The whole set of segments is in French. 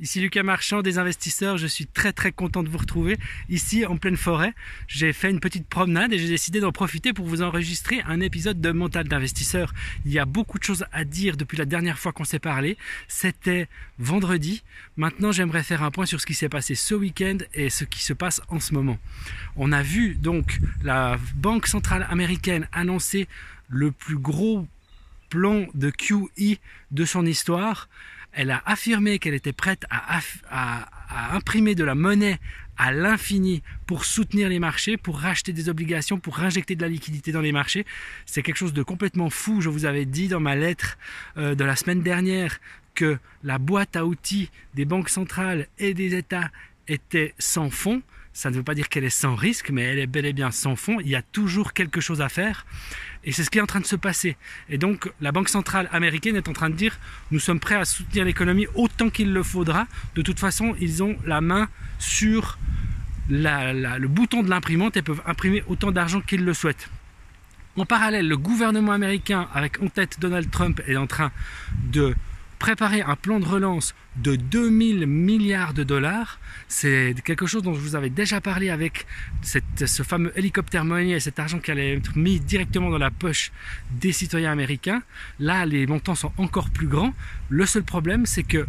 Ici Lucas Marchand des investisseurs, je suis très très content de vous retrouver ici en pleine forêt. J'ai fait une petite promenade et j'ai décidé d'en profiter pour vous enregistrer un épisode de Mental d'investisseur. Il y a beaucoup de choses à dire depuis la dernière fois qu'on s'est parlé. C'était vendredi. Maintenant j'aimerais faire un point sur ce qui s'est passé ce week-end et ce qui se passe en ce moment. On a vu donc la Banque centrale américaine annoncer le plus gros plan de QE de son histoire elle a affirmé qu'elle était prête à, imprimer de la monnaie à l'infini pour soutenir les marchés, pour racheter des obligations, pour injecter de la liquidité dans les marchés. C'est quelque chose de complètement fou. Je vous avais dit dans ma lettre euh, de la semaine dernière que la boîte à outils des banques centrales et des États était sans fond. Ça ne veut pas dire qu'elle est sans risque, mais elle est bel et bien sans fond. Il y a toujours quelque chose à faire. Et c'est ce qui est en train de se passer. Et donc, la Banque centrale américaine est en train de dire, nous sommes prêts à soutenir l'économie autant qu'il le faudra. De toute façon, ils ont la main sur le bouton de l'imprimante et peuvent imprimer autant d'argent qu'ils le souhaitent. En parallèle, le gouvernement américain, avec en tête Donald Trump, est en train de préparer un plan de relance de 2000 milliards de dollars. C'est quelque chose dont je vous avais déjà parlé avec ce fameux hélicoptère monnaie et cet argent qui allait être mis directement dans la poche des citoyens américains. Là, les montants sont encore plus grands. Le seul problème, c'est que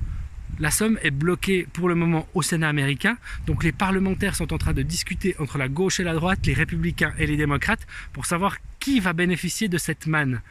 la somme est bloquée pour le moment au Sénat américain. Donc les parlementaires sont en train de discuter entre la gauche et la droite, les républicains et les démocrates, pour savoir qui va bénéficier de cette manne.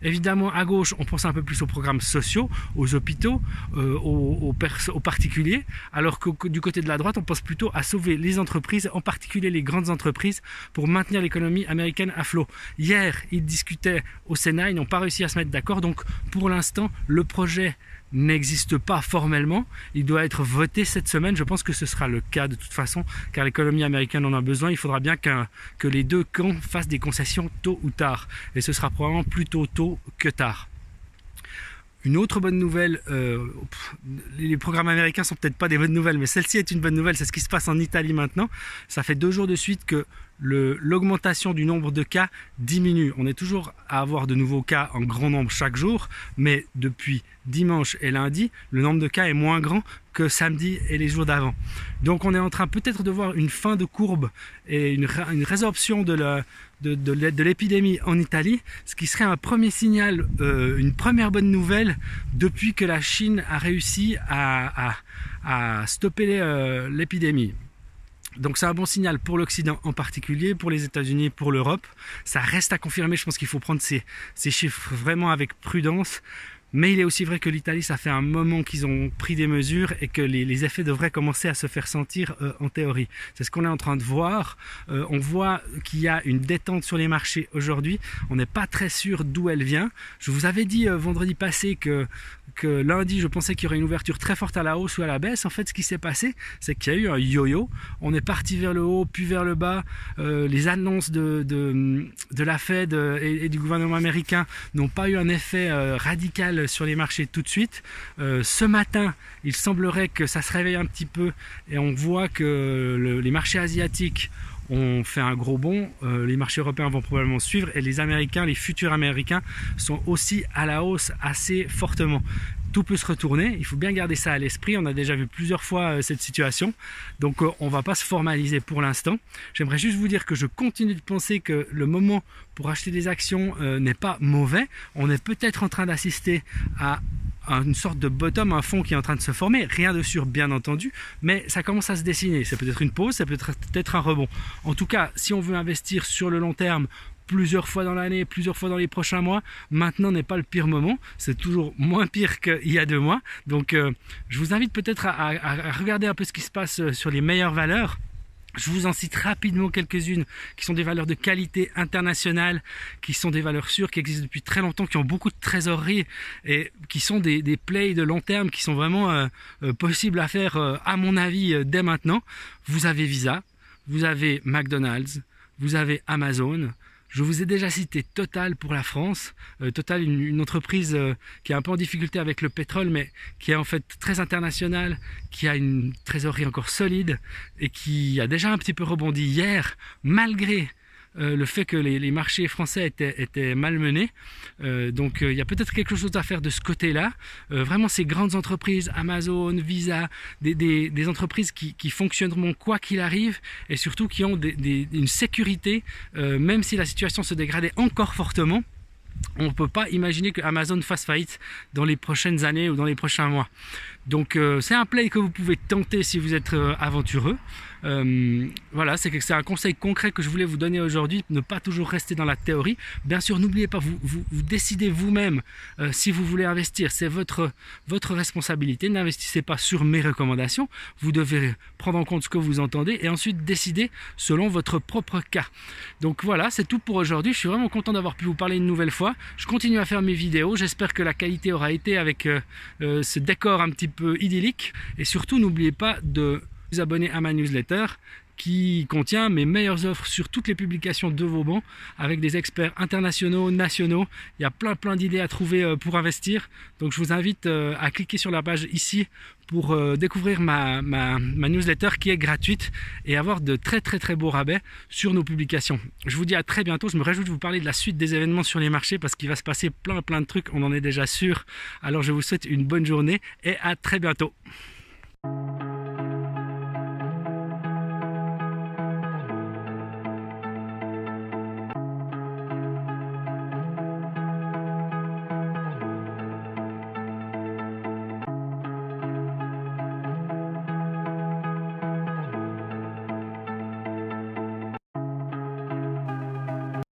Évidemment, à gauche, on pense un peu plus aux programmes sociaux, aux hôpitaux, euh, aux, aux, particuliers, alors que du côté de la droite, on pense plutôt à sauver les entreprises, en particulier les grandes entreprises, pour maintenir l'économie américaine à flot. Hier, ils discutaient au Sénat, ils n'ont pas réussi à se mettre d'accord, donc pour l'instant, le projet n'existe pas formellement. Il doit être voté cette semaine. Je pense que ce sera le cas de toute façon, car l'économie américaine en a besoin. Il faudra bien que les deux camps fassent des concessions tôt tard. Et ce sera probablement plutôt tôt que tard. Une autre bonne nouvelle, euh, les programmes américains sont peut-être pas des bonnes nouvelles, mais celle-ci est une bonne nouvelle, c'est ce qui se passe en Italie maintenant. Ça fait deux jours de suite que l'augmentation du nombre de cas diminue. On est toujours à avoir de nouveaux cas en grand nombre chaque jour, mais depuis dimanche et lundi, le nombre de cas est moins grand que samedi et les jours d'avant. Donc on est en train peut-être de voir une fin de courbe et une, résorption de l'épidémie en Italie, ce qui serait un premier signal, euh, une première bonne nouvelle depuis que la Chine a réussi à, stopper euh, l'épidémie. Donc c'est un bon signal pour l'Occident en particulier, pour les États-Unis, pour l'Europe. Ça reste à confirmer, je pense qu'il faut prendre ces chiffres vraiment avec prudence. Mais il est aussi vrai que l'Italie, ça fait un moment qu'ils ont pris des mesures et que les, effets devraient commencer à se faire sentir euh, en théorie. C'est ce qu'on est en train de voir. Euh, on voit qu'il y a une détente sur les marchés aujourd'hui. On n'est pas très sûr d'où elle vient. Je vous avais dit euh, vendredi passé que, que lundi, je pensais qu'il y aurait une ouverture très forte à la hausse ou à la baisse. En fait, ce qui s'est passé, c'est qu'il y a eu un yo-yo. On est parti vers le haut, puis vers le bas. les annonces de, de, la Fed et, du gouvernement américain n'ont pas eu un effet radical sur les marchés tout de suite. Euh, ce matin, il semblerait que ça se réveille un petit peu et on voit que les marchés asiatiques ont fait un gros bond, euh, les marchés européens vont probablement suivre et les Américains, les futurs Américains sont aussi à la hausse assez fortement tout peut se retourner. Il faut bien garder ça à l'esprit. On a déjà vu plusieurs fois euh, cette situation. Donc euh, on ne va pas se formaliser pour l'instant. J'aimerais juste vous dire que je continue de penser que le moment pour acheter des actions euh, n'est pas mauvais. On est peut-être en train d'assister à une sorte de bottom, un fond qui est en train de se former. Rien de sûr, bien entendu, mais ça commence à se dessiner. C'est peut-être une pause, être peut-être un rebond. En tout cas, si on veut investir sur le long terme plusieurs fois dans l'année, plusieurs fois dans les prochains mois. Maintenant n'est pas le pire moment. C'est toujours moins pire qu'il y a deux mois. Donc, euh, je vous invite peut-être à, regarder un peu ce qui se passe euh, sur les meilleures valeurs. Je vous en cite rapidement quelques-unes qui sont des valeurs de qualité internationale, qui sont des valeurs sûres, qui existent depuis très longtemps, qui ont beaucoup de trésorerie et qui sont des, plays de long terme qui sont vraiment euh, possibles à faire, à mon avis, dès maintenant. Vous avez Visa, vous avez McDonald's, vous avez Amazon, je vous ai déjà cité Total pour la France. Euh, Total, une, entreprise euh, qui est un peu en difficulté avec le pétrole, mais qui est en fait très internationale, qui a une trésorerie encore solide et qui a déjà un petit peu rebondi hier, malgré euh, le fait que les, marchés français étaient, malmenés. Euh, donc il y a peut-être quelque chose à faire de ce côté-là. vraiment ces grandes entreprises, Amazon, Visa, des, entreprises qui, fonctionneront quoi qu'il arrive et surtout qui ont une sécurité, même si la situation se dégradait encore fortement on ne peut pas imaginer que Amazon fasse faillite dans les prochaines années ou dans les prochains mois. Donc euh, c'est un play que vous pouvez tenter si vous êtes euh, aventureux. Euh, voilà, c'est un conseil concret que je voulais vous donner aujourd'hui, ne pas toujours rester dans la théorie. Bien sûr, n'oubliez pas, vous, décidez vous-même si vous voulez investir, c'est votre, votre responsabilité. N'investissez pas sur mes recommandations, vous devez prendre en compte ce que vous entendez et ensuite décider selon votre propre cas. Donc voilà, c'est tout pour aujourd'hui. Je suis vraiment content d'avoir pu vous parler une nouvelle fois. Je continue à faire mes vidéos, j'espère que la qualité aura été avec ce décor un petit peu idyllique. Et surtout, n'oubliez pas de vous abonner à ma newsletter qui contient mes meilleures offres sur toutes les publications de vos bancs avec des experts internationaux, nationaux. Il y a plein plein d'idées à trouver euh, pour investir. Donc je vous invite euh, à cliquer sur la page ici pour euh, découvrir ma, ma, newsletter qui est gratuite et avoir de très très très beaux rabais sur nos publications. Je vous dis à très bientôt. Je me réjouis de vous parler de la suite des événements sur les marchés parce qu'il va se passer plein plein de trucs. On en est déjà sûr. Alors je vous souhaite une bonne journée et à très bientôt.